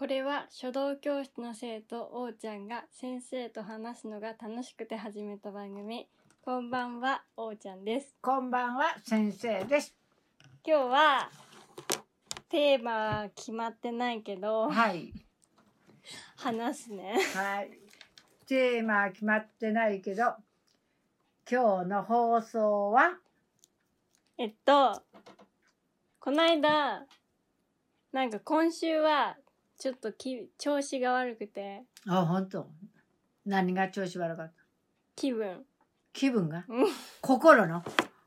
これは書道教室の生徒おーちゃんが先生と話すのが楽しくて始めた番組こんばんはおーちゃんですこんばんは、先生です。今日はテーマは決まってないけどはい。話すねはい。テーマは決まってないけど、今日の放送は、えっとこないだなんか今週はちょっとき調子が悪くて。あ、本当。何が調子悪かった？気分。気分が？うん。心の？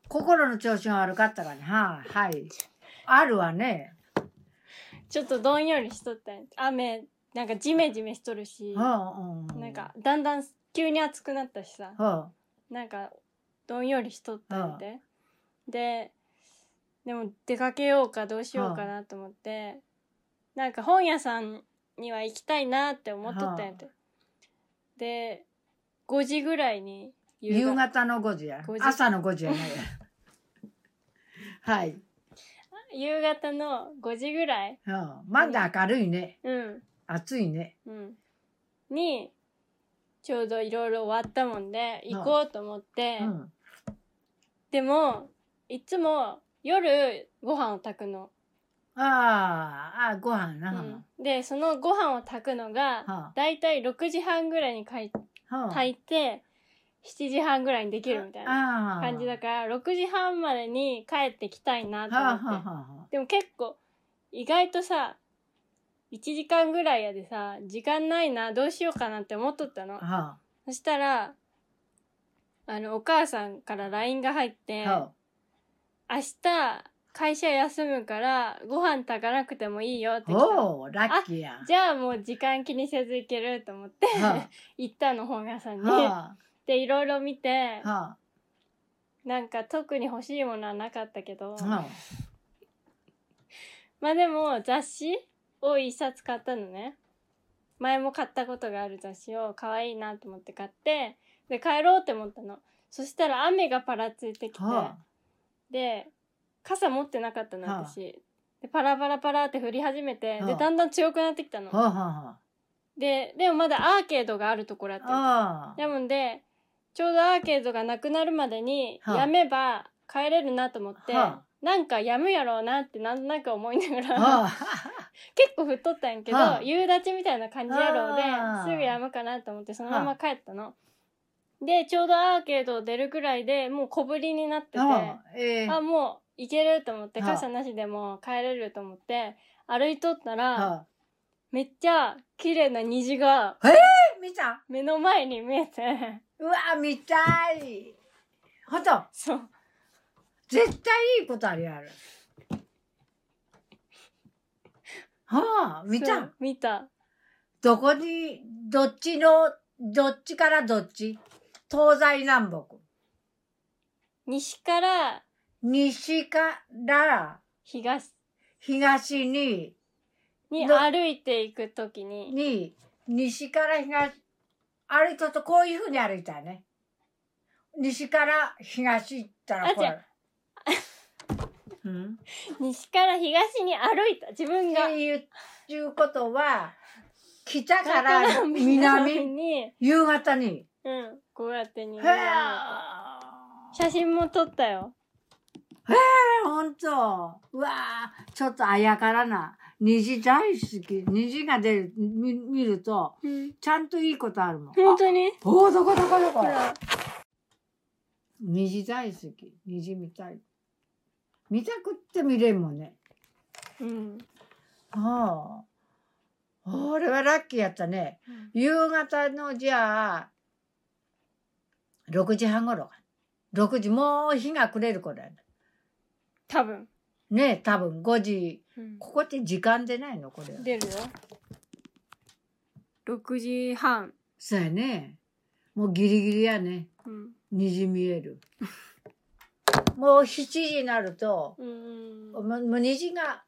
心の調子が悪かったからね。はい、はい。あるわね。ちょっとどんよりしとったんや。雨なんかジメジメしとるし。うんうん。なんかだんだん急に暑くなったしさ。うん。なんかどんよりしとったんでででも出かけようかどうしようかなと思ってなんか本屋さんには行きたいなって思っとったんやてで5時ぐらいに夕方の5時や5時。朝の5時やないや。はい。夕方の5時ぐらいうん。まだ明るいね。うん暑いね。うんにちょうどいろいろ終わったもんで行こうと思って、うん。でもいつも夜ご飯を炊くの、ああ、あご飯な。うん、でそのご飯を炊くのがはあ。だいたい6時半ぐらいにかいはあ。炊いて7時半ぐらいにできるみたいなああ感じだから6時半までに帰ってきたいなとはあ思って、はあはでも結構意外とさ1時間ぐらいやでさ時間ないなどうしようかなって思っとったの。あ。はそしたらあのお母さんから LINE が入ってあ。は明日会社休むからご飯炊かなくてもいいよってあ来たおおラッキーや。じゃあもう時間気にせず行けると思っては 行ったの本屋さんに。あ。はでいろいろ見てあ。はなんか特に欲しいものはなかったけどあはまあでも雑誌を一冊買ったのね。前も買ったことがある雑誌を可愛いなと思って買ってで帰ろうって思ったの。そしたら雨がパラついてきて、あ。はで傘持ってなかったのはあ。私、でパラパラパラって降り始めて、はあ。でだんだん強くなってきたの、あはあはででもまだアーケードがあるところあってああ。なのでちょうどアーケードがなくなるまでにはあ。やめば帰れるなと思って、はなんかやむやろうなってなんとなく思いながら、はあ。結構太ったんやけど、はあ。夕立ちみたいな感じやろうであーすぐやむかなと思ってそのまま帰ったの。でちょうどアーケード出るくらいでもう小降りになってて、あ。ええ。あもう行けると思ってはあ傘なしでも帰れると思って歩いとったら、はめっちゃ綺麗な虹があ見た？目の前に見えて。うわ見たい。ほんと？そう。絶対いいことあるやるはあ見そうた見た。どこにどっちのどっちからどっち？東西南北。西から西から東。東ににど歩いていくときに。に西から東歩いとるとこういうふうに歩いたよね。西から東行ったらこう。う。ん。西から東に歩いた。自分が。っていういうことは北からら南南に。夕方に。うん。こうやって虹へが見えてえ写真も撮ったよほんと。うわーちょっとあやからな。虹大好き虹が出る見見るとうん。ちゃんといいことあるもん。本当に？おおどこどこどこ？虹大好き虹見たい。見たくって見れんもんね。うん。ああ俺はラッキーやったね。夕方のじゃあ6時半頃か。6時もう日が暮れる頃やね多分。ね多分。5時。うん。ここって時間でないの？これ出るよ。6時半。そうやね。もうギリギリやね。うん。虹見える。もう7時になるとうん。もう虹が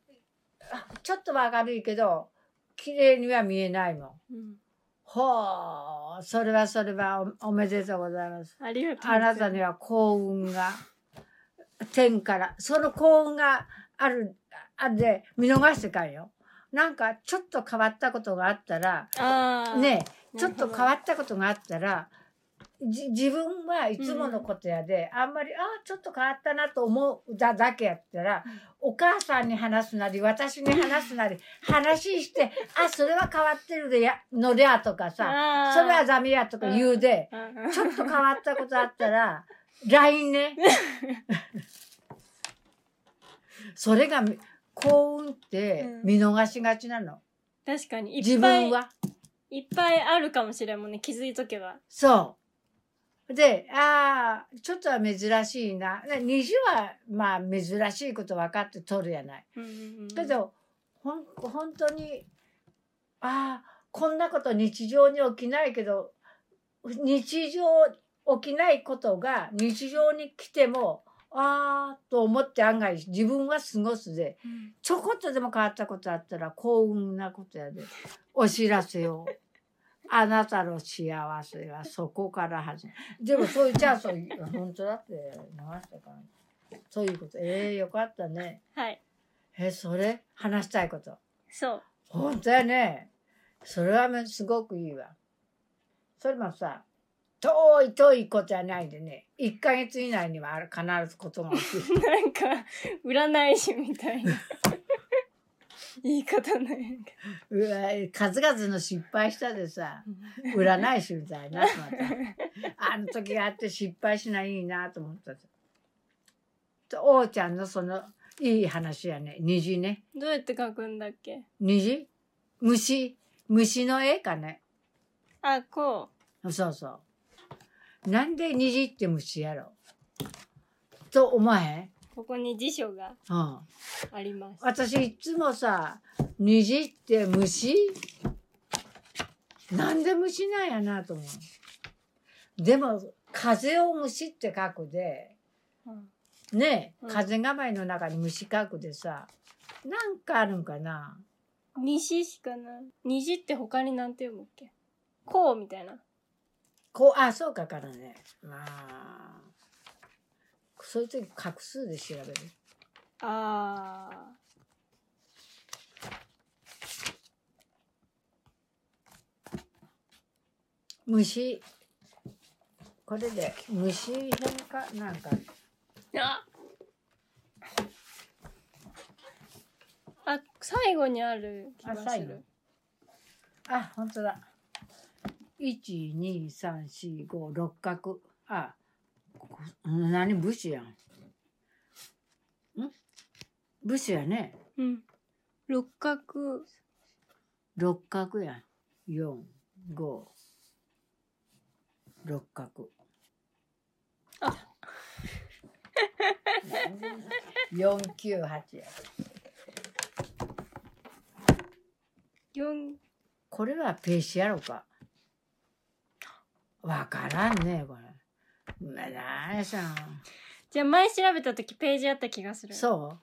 あちょっとは明るいけど綺麗には見えないもん。うん。ほうそれはそれはおおめでとうございます。ありがとうござあいます。なたには幸運が天から。その幸運があるあるで見逃してかんよ。なんかちょっと変わったことがあったら。ね、ど。ちょっと変わったことがあったら、じ自分はいつものことやで、あんまり、ああ、ちょっと変わったなと思うだだけやったら、お母さんに話すなり、私に話すなり、話して、あ、それは変わってるでや、のりゃとかさ、それはダメやとか言うで、うん。うん。ちょっと変わったことあったら、LINE ね。それが幸運って見逃しがちなの。確かに、い自分、は。いっぱいあるかもしれんもんね、気づいとけば。そう。で、ああ、ちょっとは珍しいな。ね虹は、まあ、珍しいこと分かって取るやない。うんうんうんけど、ほん、本当に、ああ、こんなこと日常に起きないけど、日常起きないことが日常に来ても、ああ、と思って案外自分は過ごすで、うんちょこっとでも変わったことあったら幸運なことやで。お知らせを。あなたの幸せはそこから始まる。でもそういうチャンスを、本当だって流したから。そういうこと。ええよかったね。はい。え、それ？話したいこと。そう。本当やね。それはめすごくいいわ。それもさ、遠い遠いことじゃないでね、1ヶ月以内にはある必ずことが起きる。なんか、占い師みたいな。言い方なんやけうわ数々の失敗したでさ、ど。占い師みたいにな。あの時があって失敗しないいなと思ったさ。と王ちゃんのそのいい話やね。虹ね。どうやって書くんだっけ？虹？虫？虫の絵かね。あ、こそうそう。なんで虹って虫やろと思わへん？う。ここに辞書がうん。あります。私いつもさ、虹って虫？なんで虫なんやなと思う。でも、風を虫って書くで、うんねうん風構えの中に虫書くでさ、なんかあるんかな？西しかない。虹って他になんて読むっけ？こうみたいな。こう、あ、そうかからね。まあ、そういう時画数で調べる。あー。虫。これで虫変化なんかああ、最後にある気がすあ最後る。あ本当だ12345六角。あ何武士やん。ん？武士やね。うん。六角。六角やん。45六角。あ。498や。四。これはペーシやろかわからんねこれまあなんやさんじゃあ前調べた時ページあった気がする。そう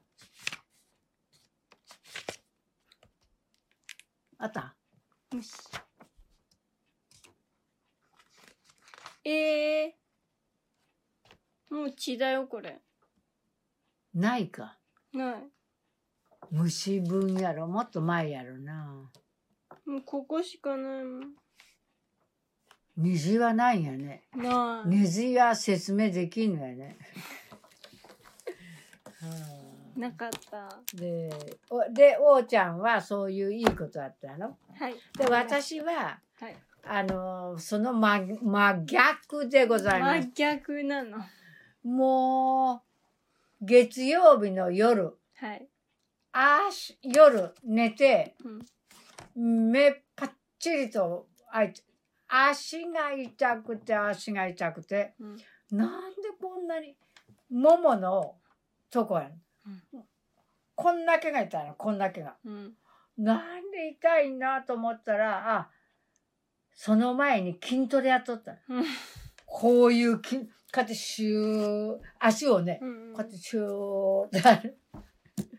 あった？よし。ええー。もう血だよ、これ。ないかない。虫分やろもっと前やろなもうここしかないもん。虹はない。んやね。虹は説明できんのやね、はあなかった。でおで王ちゃんはそうい。うい。い。ことあったのはい。で私ははい。あのその真真逆でござい。ます真逆なの。もう月曜日の夜はい。あし夜寝てうん。目パッチリと開い。て足が痛くて足が痛くてうん。なんでこんなにもものとこやん、こんだけが痛いのこんだけが。うん。なんで痛いなと思ったらあその前に筋トレやっとったの。うん。こういう筋こうやってシュー足をねうんこうやってシューっる。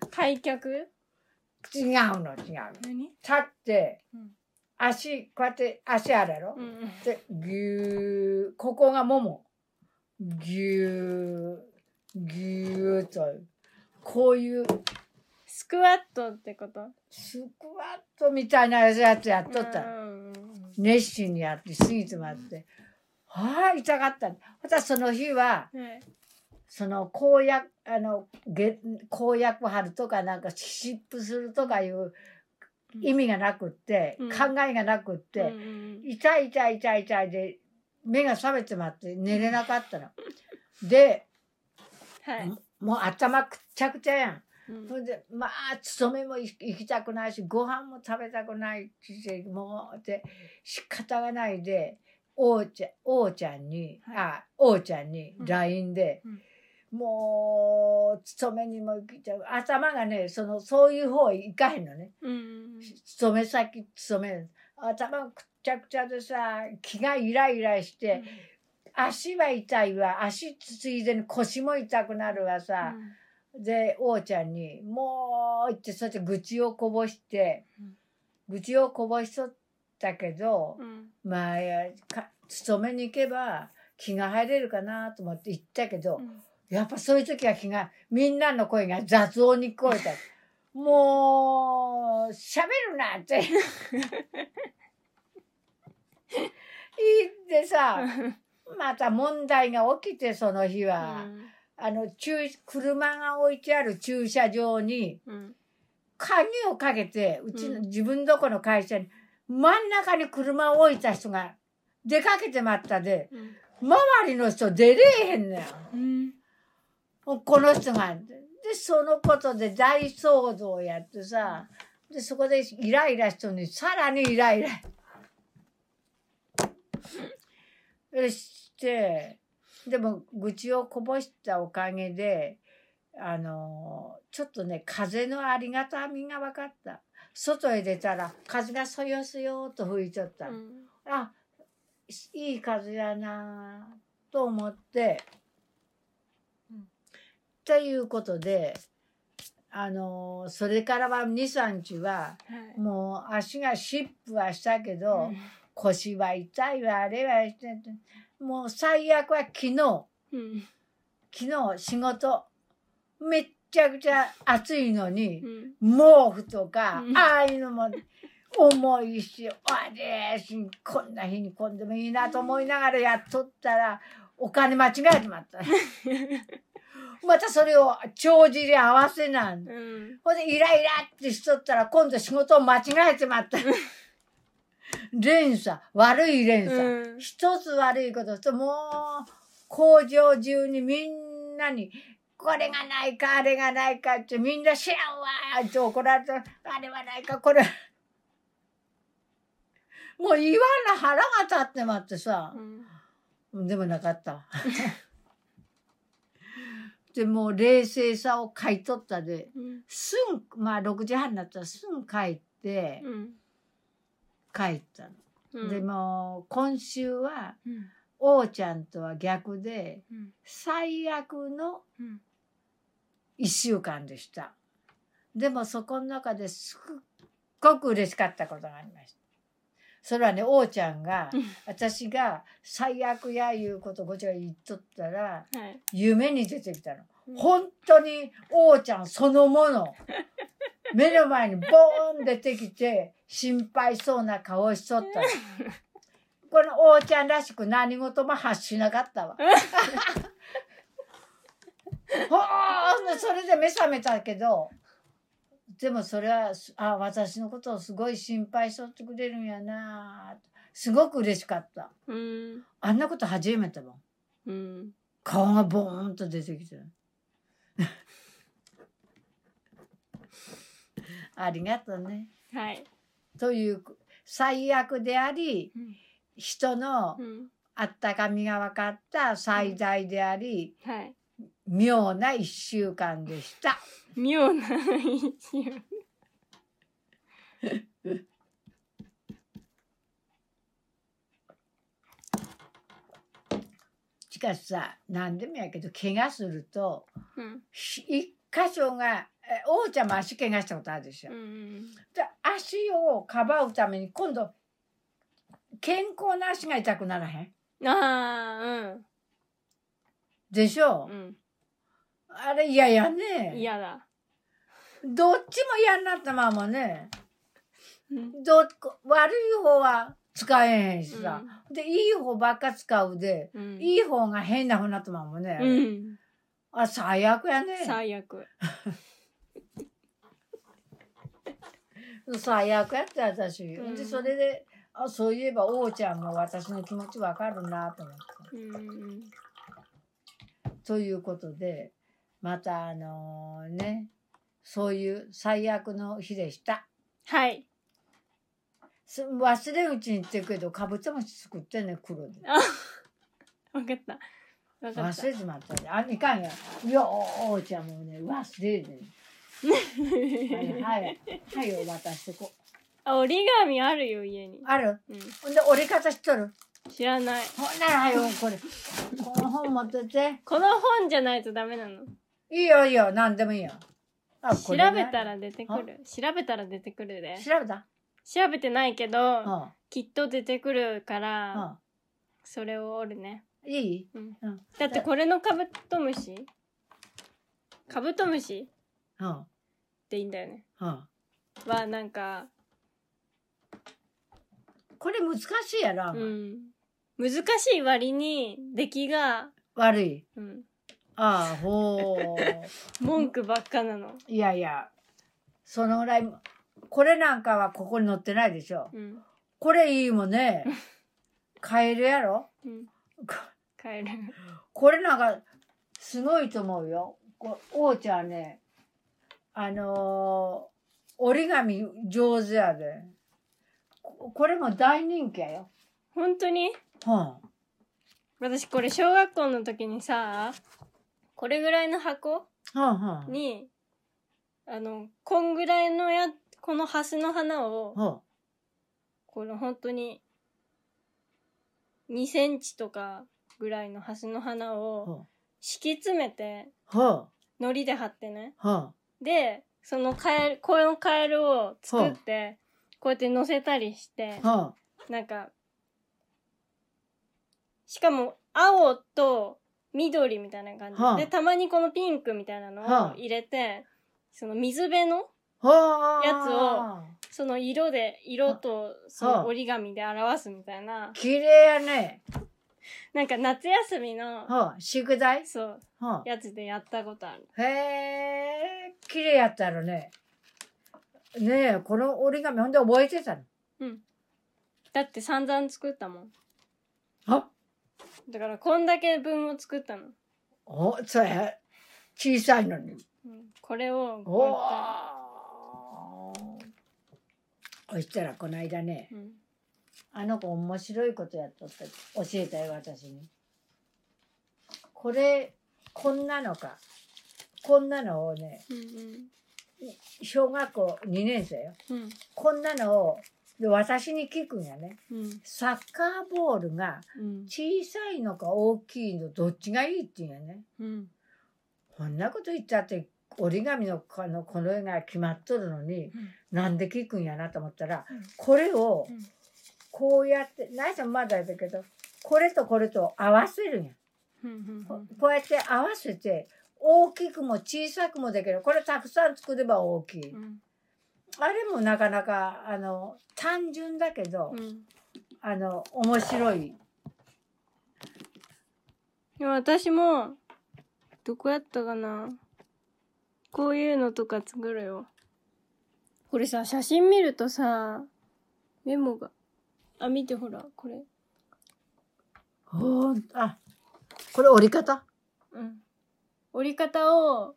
開脚違うの違うの。何？立ってうん足こうやって足あるやろ、うん。でぎゅーここがもも。ぎゅーぎゅーとこういう。スクワットってこと？スクワットみたいなやつやっとった。熱心にやって、シーツもあって。はあ、痛かった。私その日は、はい。その公約、あの、げ公約貼るとか、なんか湿布するとかいう意味がなくって、うん。考えがなくって、うんうん痛い痛い痛い痛いで、目が覚めてまって寝れなかったの。で、はい。もう頭くっちゃくちゃやん。うん。それで、まあ、勤めも行きたくないし、ご飯も食べたくないし、もう、で、仕方がないで、王ちゃん、王ちゃんに、はい。あ、王ちゃんにうん。LINE で、うんもう、勤めにも行きたく、頭がね、その、そういう方行かへんのね。うん。うん勤め先、勤め、頭がくっちゃくちゃでさ、気がイライラして、足は痛いわ、足ついでに腰も痛くなるわさ、で、王ちゃんに、もう、言って、そして愚痴をこぼして、うん。愚痴をこぼしとったけど、うん。まあ、か勤めに行けば気が入れるかなと思って行ったけど、うんやっぱそういう時は気が、みんなの声が雑音に聞こえた。もう、喋るなって。言ってさ、また問題が起きて、その日は。あの、駐車が置いてある駐車場に、うん鍵をかけて、うちの、うん自分どこの会社に、真ん中に車を置いた人が出かけてまったで、うん周りの人出れえへんのよ。うんこの人が。で、そのことで大騒動やってさ、で、そこでイライラしたのに、さらにイライラ。でして、でも、愚痴をこぼしたおかげで、あの、ちょっとね、風のありがたみが分かった。外へ出たら、風がそよそよと吹いちゃった。うんあ、いい風やなぁと思って、うんっていうことで、あの、それからは2、3日は、はい。もう足が湿布はしたけど、うん。腰は痛いわ、あれはしてて、もう最悪は昨日、うん。昨日仕事、めっちゃくちゃ暑いのに、うん。毛布とか、うん。ああいうのも重いし、あれし、こんな日にこんでもいいなと思いながらやっとったら、お金間違えてまった。またそれを帳尻に合わせなん。うんほんで、イライラってしとったら、今度仕事を間違えてまった。連鎖、悪い連鎖。うん一つ悪いことすると、もう、工場中にみんなに、これがないか、あれがないかって、みんな知らんわーって怒られた。あれはないか、これ。もう言わな腹が立ってまってさう。んでもなかった。でもう冷静さを買い取ったで、うんすぐ、まあ6時半になったらすぐ帰って、うん帰ったの。うんでも今週は、うん王ちゃんとは逆で、うん最悪のうん一週間でした。でもそこの中ですっごく嬉しかったことがありました。それはね、王ちゃんが、うん私が最悪やいうことこっちが言っとったら、はい夢に出てきたの。うん本当に王ちゃんそのもの。目の前にボーン出てきて、心配そうな顔しとったの。この王ちゃんらしく何事も発しなかったわ。ほーんそれで目覚めたけど、でもそれは、あ、私のことをすごい心配しとってくれるんやなすごく嬉しかった。うんあんなこと初めてもん。うん顔がボーンと出てきてる。ありがとうね。はいという最悪でありうん人のうんあったかみが分かった最大でありはい妙な一週間でした。妙な一瞬しかしさ何でもやけど怪我するとうん。ひ一箇所がえ王ちゃんも足怪我したことあるでしょ。うんで足をかばうために今度健康な足が痛くならへん？ああでしょ、うんあれ嫌やうんね。嫌だどっちも嫌になったままね。うんどっ悪い方は使えへんしさ。で、いい方ばっか使うで、うんいい方が変な風になったままね。うんあ、最悪やね。最悪 最悪やった私。うんで、それで、あ、そういえば、王ちゃんも私の気持ちわかるなと思って。うんということで、またあのね、そういう最悪の日でした。はいす忘れうちに言ってるけど、かぶちゃ餅作ってんね、黒で。あ分かった忘れちまったね。あ、いかんや。いや、お王ちゃんもね、忘れるね。はい、はい、はい、渡してこ。あ折り紙あるよ家に、ある？うん、ほんで、折り方知っとる？知らないほら、はい、これ。この本持ってって。この本じゃないとダメなのいいよ、いいよ、なんでもいいよ。あ調べた。ら出てくる調べたら出てくるで調べた？調べてないけど、うん。きっと出てくるから、うん。それを折るね、いい？うん、うん。だってこれのカブトムシ？カブトムシ？うん。でいいんだよねうん。はなんか、これ難しいやろ、うん、難しい割に出来が、悪い。うん、ああ、ほう。文句ばっかなの、いやいや、そのぐらい、これなんかはここに載ってないでしょ。うんこれいいもんね。カエルやろうん、こカエルこれなんか、すごいと思うよ。こ王ちゃんね、あのー折り紙上手やで。ここれも大人気やよ。本当に？うん。私これ小学校の時にさこれぐらいの箱うんうん。にあのこんぐらいのやこのハスの花をうん。この本当に2センチとかぐらいのハスの花をうん。敷き詰めてうん。糊で貼ってねうん。でそのカエルこのカエルを作ってこうやって乗せたりしてうん。なんかしかも青と緑みたいな感じ、はあでたまにこのピンクみたいなのはあを入れて、その水辺のはあ。やつをその色で色とそはあの折り紙で表すみたいな綺麗やね。なんか夏休みのはあ。宿題？そうはやつでやったことあるあ。へえ、綺麗やったらね。ねえ、この折り紙ほんで覚えてたの？だって散々作ったもんあ？だからこんだけ分を作ったの、お、それ、小さいのに。うん、これをおこお。そしたらこの間ね、うやってあの子面白いことやっとった。教えたよ、私に。これ、こんなのか。こんなのをね、うん小学校2年生よ。うんこんなのを、で私に聞くんやね。うんサッカーボールがうん小さいのか大きいのどっちがいいって言うんやね。うんこんなこと言ったって折り紙のこのこの絵が決まっとるのになんで聞くんやなと思ったら、うんこれをうんこうやって何しろまだやだけどこれとこれと合わせるんや。こうやって合わせて大きくも小さくもできる。これたくさん作れば大きい。うん。あれもなかなかあの単純だけど、うん。あの面白い。でも私もどこやったかな。こういうのとか作るよ。これさ写真見るとさメモが。あ見てほらこれ。ほんあこれ折り方？うん折り方を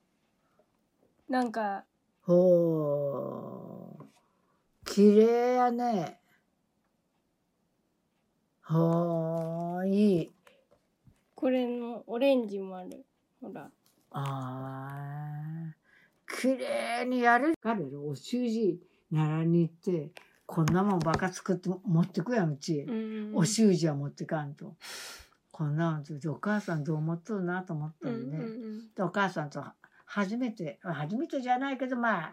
なんかほう綺麗やね。ほうい。いこれのオレンジもある。ほら。あー。綺麗にやる。彼らお習字習いに行ってこんなもんばっか作って持ってくやんうち、うん。お習字は持ってかんとこんなお母さんどう思っとるなと思ったうんでお母さんと初めて初めてじゃないけどまあ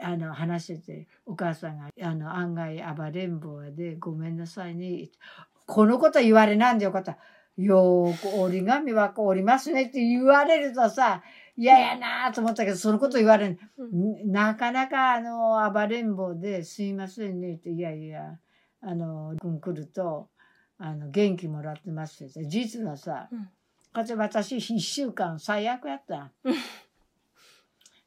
あの話しててお母さんがあの案外暴れん坊でごめんなさいねこのこと言われなんでよかったよーく折り紙はこう折りますねって言われるとさ嫌やなと思ったけど、そのこと言われん。うんなかなか、あの、暴れん坊ですいませんねって、いやいや、あの、君来ると、あの、元気もらってますって。実はさ、うんかつ私一週間最悪やったうん。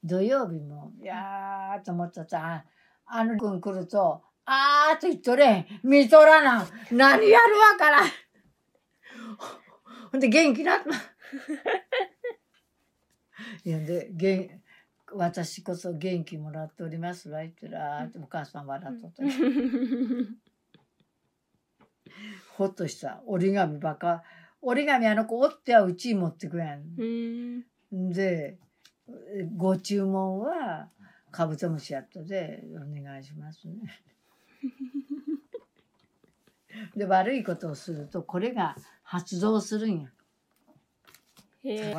土曜日も、いやーと思ったさ、ああの君来ると、あーって言っとれん。見とらな。何やるわからん。ほんで元気なった。いやで、元私こそ元気もらっておりますわ。言ったら、あーってお母さん笑っとった。ほっとした。折り紙ばっか。折り紙あの子折ってはうちに持ってくやん。うんで、ご注文はカブトムシやったで、お願いしますね。で、悪いことをすると、これが発動するんや。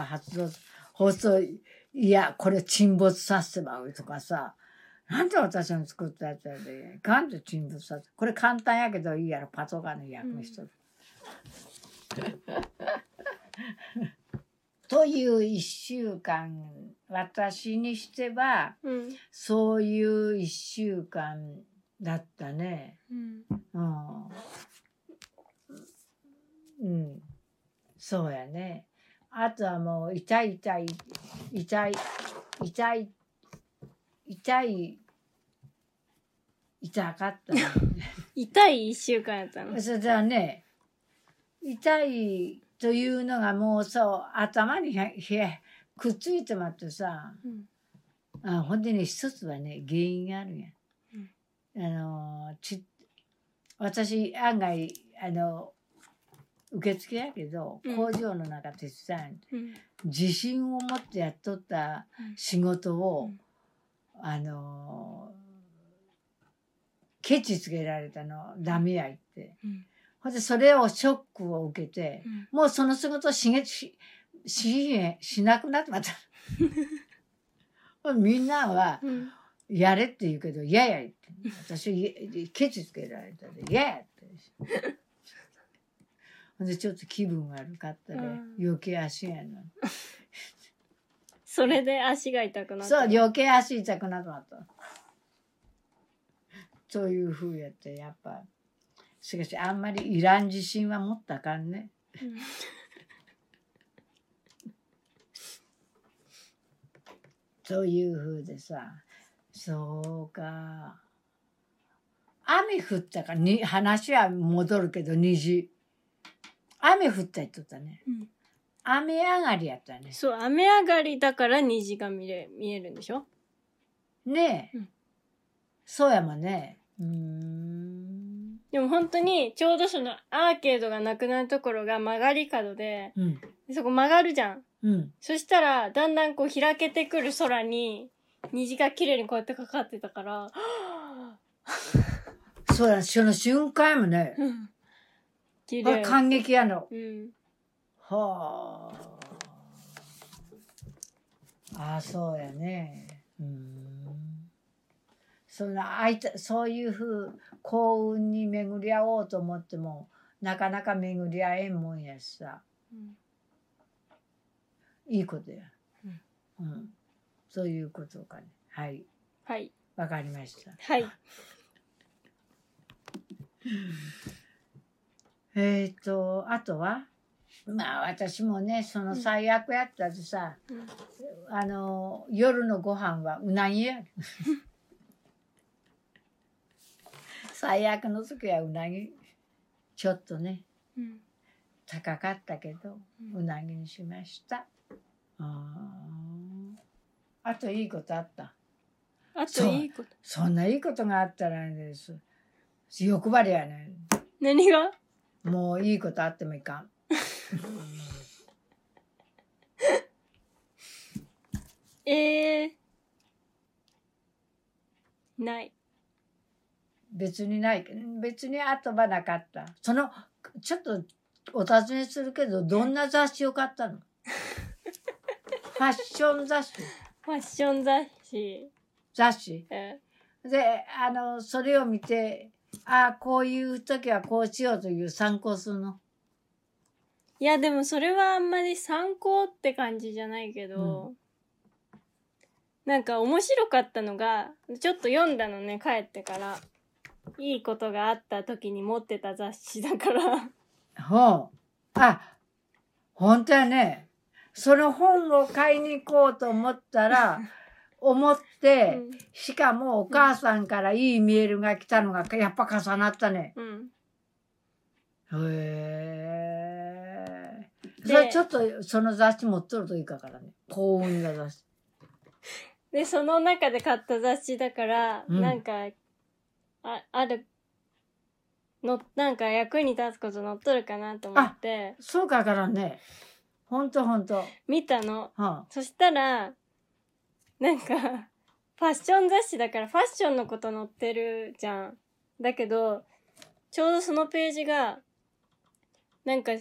発動す放送、いや、これ沈没させてまうとかさ、なんで私の作ったやつやで、ガンと沈没させこれ簡単やけどいいやろ、パトカーの役の人。という一週間、私にしては、うんそういう一週間だったね。うんうん。うん。そうやね。あとはもう痛い痛い、痛い、痛い、痛い、痛かった、ね。痛い一週間やったの？それではね、痛いというのがもうそう、頭にへへくっついてまってさ、うん。あほんでね、一つはね、原因があるんや。うん。あの、ち、私、案外、あの、受付やけど、うん。工場の中手伝うん。うん。自信を持ってやっとった仕事を、うんあの、ケチつけられたの、ダメや言って。うんほんで、それをショックを受けて、うんもうその仕事をしげし、し、しなくなってまった。みんなは、うんやれって言うけど、嫌や言って。私、いケチつけられたで、嫌やって。ほんで、ちょっと気分悪かったで、うん余計足やの。それで足が痛くなったそう、余計足痛くなくなった。そういう風やって、やっぱ。しかし、あんまりいらん自信は持ったかんね。うんそういう風でさ、そうか。雨降ったかに、話は戻るけど、虹。雨降った言っとったね。うん雨上がりやったね。そう雨上がりだから虹が見れ見えるんでしょ？ねえ。うんそうやもんね。うーん。でも本当にちょうどそのアーケードがなくなるところが曲がり角でうん。でそこ曲がるじゃんうん。そしたらだんだんこう開けてくる空に虹が綺麗にこうやってかかってたからそうや、その瞬間やもんね。うん感激やの。うんはあ。ああ、そうやね。うん。そんな、あいた、そういうふう、幸運に巡り合おうと思っても、なかなか巡り合えんもんやしさ。うんいいことや。うん。うん。そういうことかね。はい。はいわかりました。はい えっ、と、あとは？まあ私もね、その最悪やったでさ、うんあの、夜のご飯はうなぎや。最悪の時はうなぎ。ちょっとね、うん高かったけど、うなぎにしました。あーあといいことあった？あといいこと？そんないいことがあったらです。欲張りやね。何が？もういいことあってもいかん。えー、ない。別にない。別に後はなかった。そのちょっとお尋ねするけどどんな雑誌を買ったの？ファッション雑誌。ファッション雑誌、雑誌？えであのそれを見てああこういう時はこうしようという参考するの？いやでもそれはあんまり参考って感じじゃないけど、なんか面白かったのが、ちょっと読んだのね、帰ってから。いいことがあった時に持ってた雑誌だから。ほう。あ、本当やね。その本を買いに行こうと思ったら、思って、しかもお母さんからいいメールが来たのがやっぱ重なったね。うん。へえ。でそれちょっとその雑誌持っとるといいかからね。幸運な雑誌。で、その中で買った雑誌だから、うんなんか、あ、ある、の、なんか役に立つこと載っとるかなと思って、そうかからね。ほんとほんと。見たの。はそしたら、なんか、ファッション雑誌だからファッションのこと載ってるじゃん。だけど、ちょうどそのページが、なんか、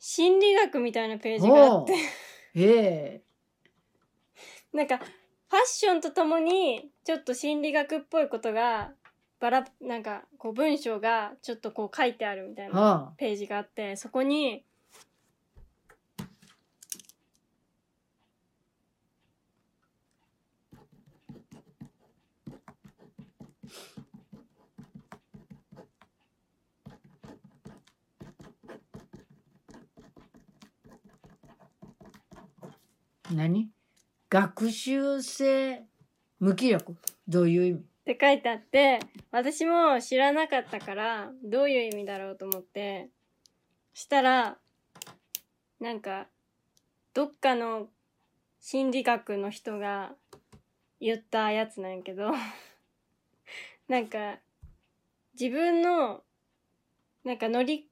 心理学みたいなページがあって、ええ。なんか、ファッションとともに、ちょっと心理学っぽいことが、バラ、なんか、こう文章がちょっとこう書いてあるみたいなはページがあって、そこに、何？学習性無気力？どういう意味？って書いてあって、私も知らなかったから、どういう意味だろうと思って、したら、なんか、どっかの心理学の人が言ったやつなんやけど、なんか、自分の、なんか乗り、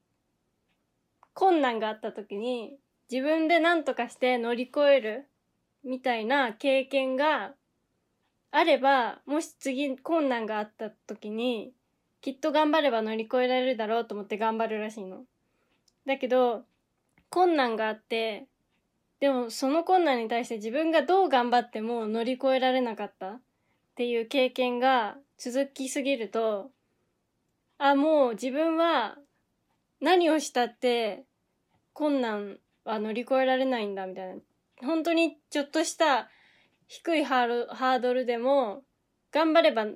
困難があった時に、自分で何とかして乗り越えるみたいな経験があれば、もし次困難があった時に、きっと頑張れば乗り越えられるだろうと思って頑張るらしいの。だけど、困難があって、でもその困難に対して自分がどう頑張っても乗り越えられなかったっていう経験が続きすぎると、あ、もう自分は何をしたって困難は乗り越えられないんだみたいな。本当にちょっとした低いハードルでも頑張れば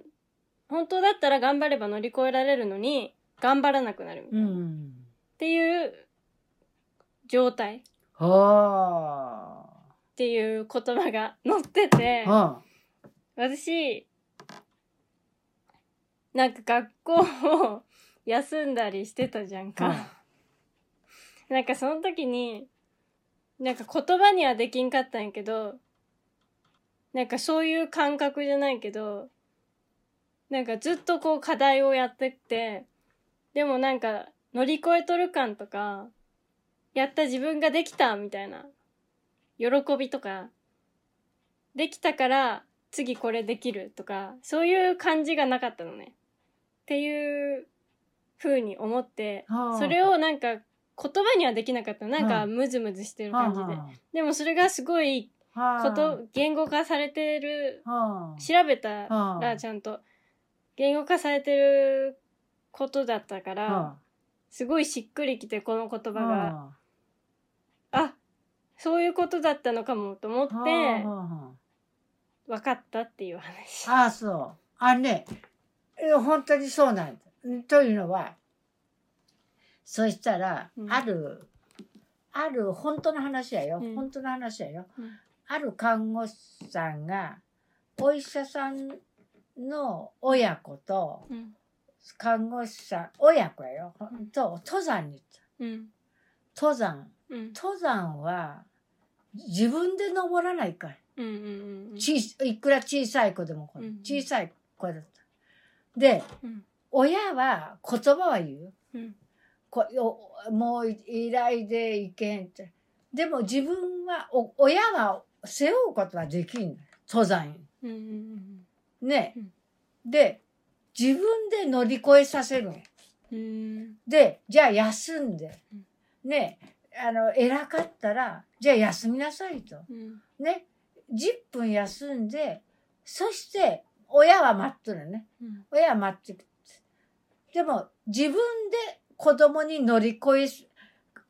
本当だったら頑張れば乗り越えられるのに頑張らなくなるみたいな、っん。ていう状態っはていう言葉が載っててあ。は私なんか学校を 休んだりしてたじゃんか、はいなんかその時になんか言葉にはできんかったんやけどなんかそういう感覚じゃないけどなんかずっとこう課題をやってってでもなんか乗り越えとる感とかやった自分ができたみたいな喜びとかできたから次これできるとかそういう感じがなかったのね。っていう風に思ってはあ。それをなんか言葉にはできなかったのなんかうんムズムズしてるは感じででもそれがすごいあ。こと言語化されてるはあ。調べたはあらちゃんと言語化されてることだったからはすごいしっくりきてこの言あ。葉があそういうことだったのかもと思って分かったっていう話。ああ、そう。あね、え本当にそうなんだ。というのは、そしたら、うんある、ある、本当の話やよ。うん本当の話やよ。うんある看護師さんが、お医者さんの親子と、うん看護師さん、親子やよ。うんと、登山に行った。うん登山。うん登山は、自分で登らないから。うんうんうんちいいくら小さい子でもこううん小さい子だった。で、うん親は言葉は言うよ。うんこおもう依頼でいけんって。でも自分は、お親は背負うことはできん登山うんうんね、うん。で、自分で乗り越えさせるで、じゃあ休んで。うん。ね、あの、偉かったら、じゃあ休みなさいと。うん。ね、10分休んで、そして、親は待っとるね。うん。親は待ってく。でも、自分で子供に乗り越えす、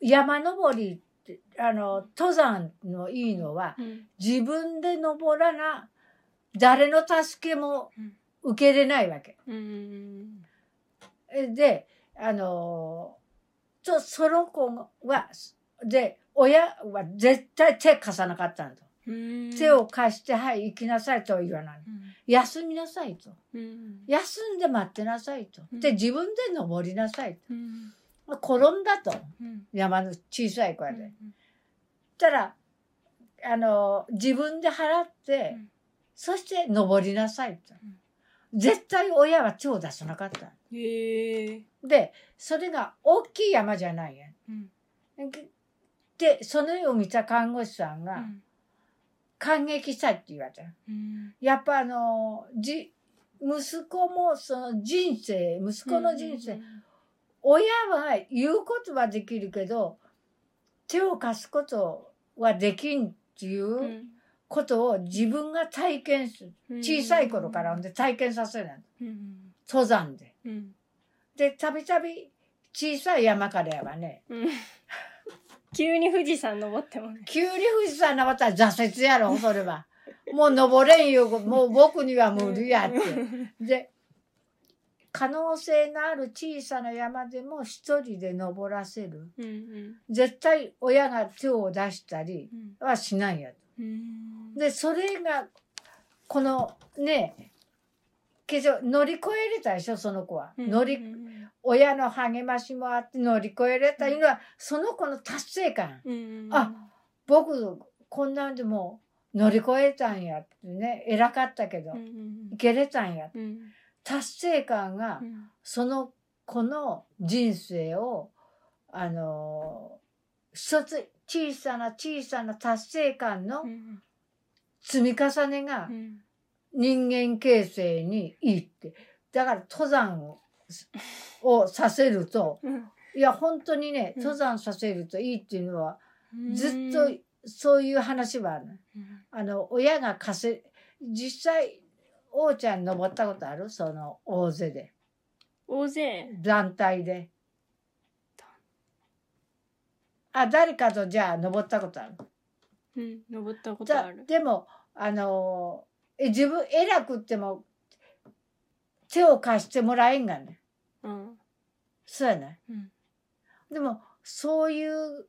山登りあの登山のいいのはうん自分で登らな誰の助けも受けれないわけ。うんえであのとその子はで親は絶対手貸さなかったんだ。うん手を貸して、はい、行きなさいとは言わない。休みなさいと。うん休んで待ってなさいと。で、うん自分で登りなさいうんと。転んだと。うん山の小さい子やで。うんたら、あの、自分で払って、うんそして登りなさいと。絶対親は手を出さなかった。で、それが大きい山じゃないやうんん。で、その絵を見た看護師さんが、うん感激したいって言われた。うんやっぱあの、じ、息子もその人生、息子の人生、親は言うことはできるけど、手を貸すことはできんっていううんことを自分が体験する。小さい頃からで体験させない。うん登山で。うんで、たびたび小さい山からやわね。うん急に富士山登ってもね急に富士山登ったら挫折やろ、それは。もう登れんよ、もう僕には無理やって。で、可能性のある小さな山でも一人で登らせる。うんうん絶対親が手を出したりうんはしないやと。うんで、それが、このね、けど乗り越えれたでしょ、その子は。乗り、うん親の励ましもあって乗り越えれた。いうのは、その子の達成感。うんあ僕、こんなんでも乗り越えたんやってね、偉かったけどいけれたんや。うん。達成感がう、ん。その子の人生を、あのー一つ小さな小さな達成感のうん。積み重ねがうん人間形成にいいって。だから登山ををさせると、うんいや本当にね、うん登山させるといいっていうのは、うんずっとそういう話はある。うんあの、親が稼い、実際、王ちゃん登ったことある？その大勢で。大勢？団体で。あ、誰かとじゃあ登ったことある？うん登ったことあるでも、あの自分偉くっても、手を貸してもらえんがね。うんそうやね。うんでも、そういう、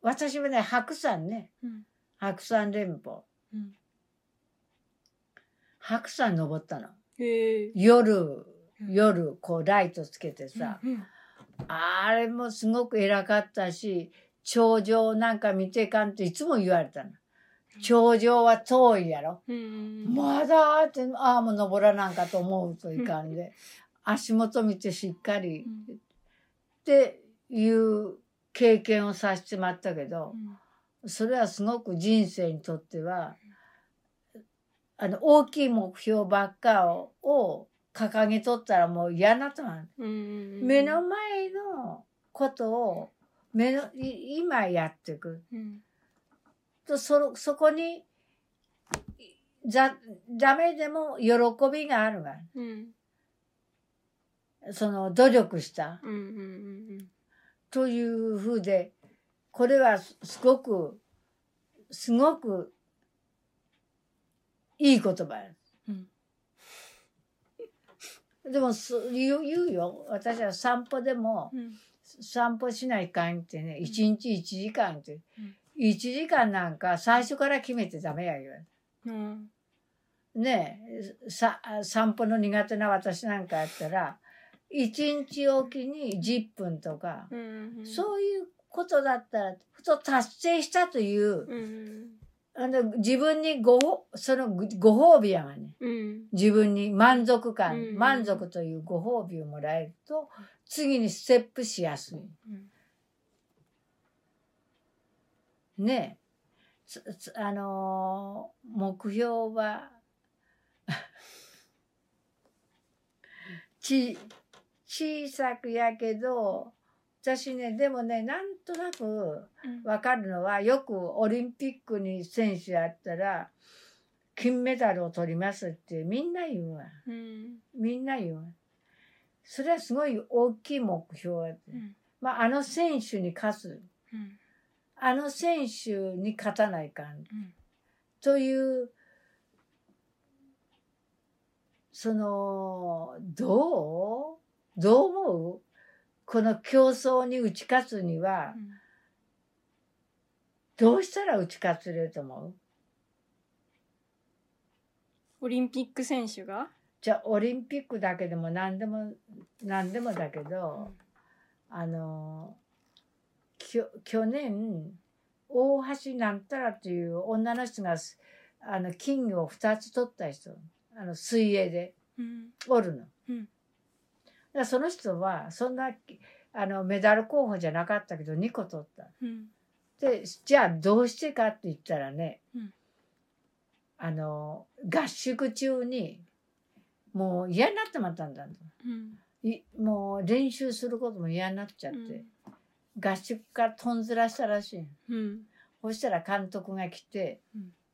私はね、白山ね。うん白山連峰。うん白山登ったの。夜、うん夜、こう、ライトつけてさ。うんあれもすごく偉かったし、頂上なんか見てかんっていつも言われたの。頂上は遠いやろ。うんまだって、ああ、もう登らなんかと思うといかんで、足元見てしっかりうんっていう経験をさせてもらったけどう、ん。それはすごく人生にとっては、あの、大きい目標ばっかをを掲げとったらもう嫌なとなる。うん目の前のことを目のい今やっていく。うんとそそこにざダメでも喜びがあるがうん。その努力した。うんうんというふうでこれはすすごくすごくいい言葉や。うん。でもそ言う言うよ。私は散歩でもうん。散歩しないかんってね、一日1時間って。うん。1時間なんか最初から決めてダメやよ。うん。ねえ、さ、散歩の苦手な私なんかやったら、1日おきに10分とか、うんそういうことだったら、ふと達成したという、うんあの、自分にごほ、そのご褒美やがね。うん。自分に満足感、うん満足というご褒美をもらえると、次にステップしやすい。うんねあのー目標は、ち、小さくやけど、私ね、でもね、なんとなくわかるのは、よくオリンピックに選手やったら、金メダルを取りますってみんな言うわ。うんみんな言うわ。それはすごい大きい目標やって。うんまあ、あの選手に勝つ。うんあの選手に勝たないかん。うん。というそのどう？どう思う？この競争に打ち勝つにはうん。どうしたら打ち勝つれると思う？オリンピック選手が？じゃあオリンピックだけでも何でも何でもだけど、あのきょ去年大橋なんたらという女の人がすあの金を2つ取った人。あの水泳で。うん。おるの。うん。だその人はそんなあのメダル候補じゃなかったけど2個取った。うん。でじゃあどうしてかって言ったらね、うん。あの合宿中にもう嫌になってまったんだと。もう練習することも嫌になっちゃって、合宿からとんずらしたらしい。うん。そしたら監督が来て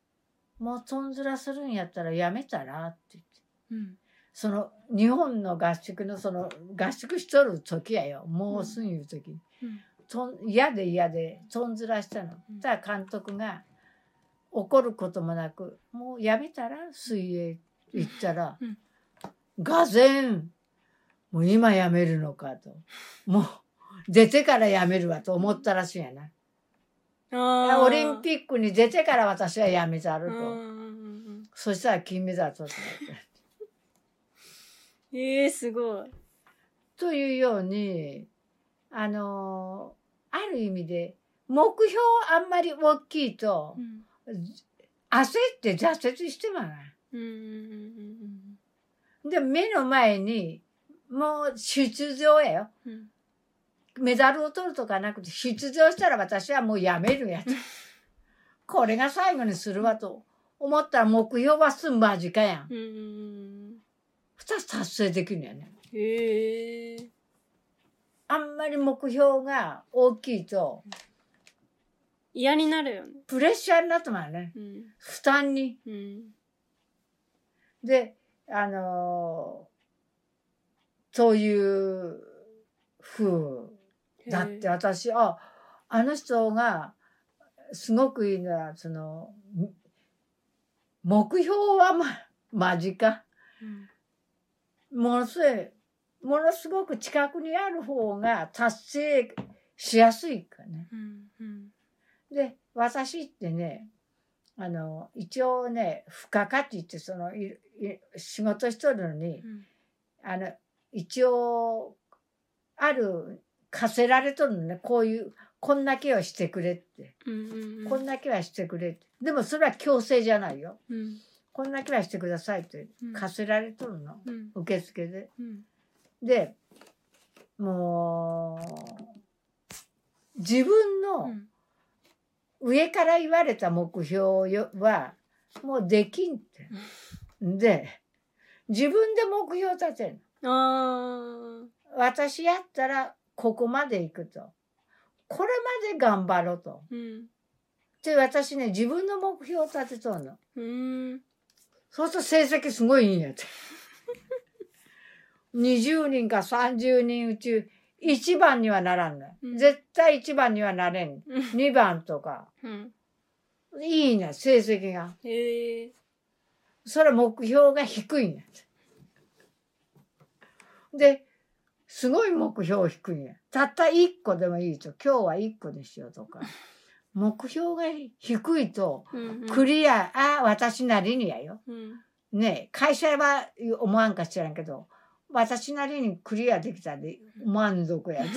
「もうとんずらするんやったらやめたら?」って言って。うん。その日本の合宿のその合宿しとる時やよ。もうすぐいう時、うん。とん。嫌で嫌でとんずらしたの。うん。たら監督が怒ることもなく「もうやめたら水泳」って言ったら、うん。がぜんもう今やめるのかと。もう出てからやめるわと思ったらしいんやな。オリンピックに出てから私はやめざると。そしたら金メダル取って。うんえー、すごい。というようにあのある意味で目標あんまり大きいとうん焦って挫折してまうない。うんうんで、目の前に、もう出場やよ。うんうんメダルを取るとかなくて、出場したら私はもうやめるやつ。これが最後にするわと思ったら目標はすぐ間近やん二つ達成できるんやね。へえあんまり目標が大きいと、嫌になるよね。プレッシャーになってまうね。うん負担に。うんで、あのーそういう風だって私、あ、あの人がすごくいいのは、その、み目標はま、間近。うんものすごい、ものすごく近くにある方が達成しやすいからね。うんうんで、私ってね、あの、一応ね、付加価値ってその、いい仕事しとるのに、うんあの、一応、ある、課せられとるのね、こういう、こんだけはしてくれって。こんだけはしてくれって。でもそれは強制じゃないよ。うんこんだけはしてくださいってうん課せられとるの。うん受付で。うんで、もう、自分のうん上から言われた目標よは、もうできんって。で、自分で目標立てるあ私やったらここまで行くと。これまで頑張ろうと。ーうんで、私ね、自分の目標を立てとんの。うんそうすると成績すごいいいんやって。20人か30人うち1番にはならんの。うん絶対1番にはなれん。うん2番とか。うんいいね、成績が。へえそれ目標が低いんやって。で、すごい目標低い。たった1個でもいいと。今日は1個にしようとか。目標が低いと、うんうんクリア、あ、私なりにやよ。うんね会社は思わんか知らんけど、私なりにクリアできたで満足やで。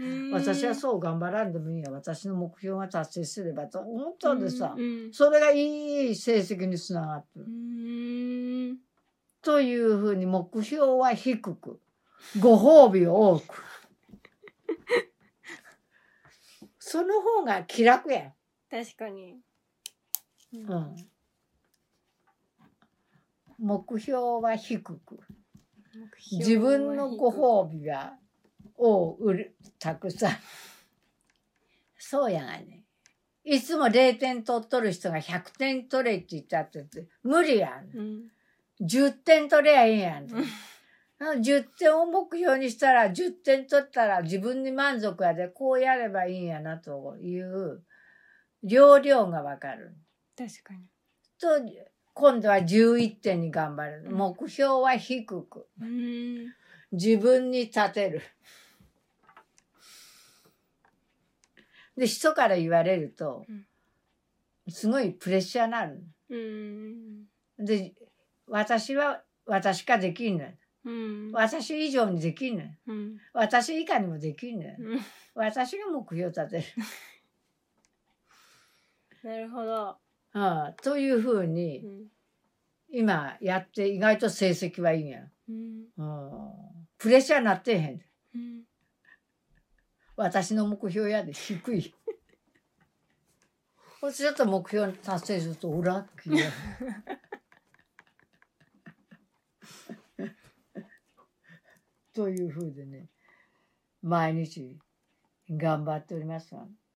うん私はそう頑張らんでもいいや。私の目標が達成すればと思ったんでさう、んそれがいい成績につながってるう。んというふうに目標は低く、ご褒美を多く。その方が気楽やん。確かにううん。目標は低く。自分のご褒美が、を売る、たくさん。そうやがね。いつも0点取っとる人が100点取れって言ったって言って、無理やん。うん10点取れやいいやん。うん10点を目標にしたら10点取ったら自分に満足やでこうやればいいんやなという要領がわかる。確かに。と今度は11点に頑張る。うん目標は低く。うん。自分に立てる。で、人から言われるとうん、すごいプレッシャーになる。うん。で、私は私しかできんのよ。うん。私以上にできんのよ。うん。私以下にもできんのよ。うん私が目標立てる。なるほど。ああというふううに、ん。今やって意外と成績はいいんや。うん。うんプレッシャーなってへん。うん。私の目標やで低い。これちょっと目標達成すると、おラッキーや。というふうでね、毎日頑張っておりますわ。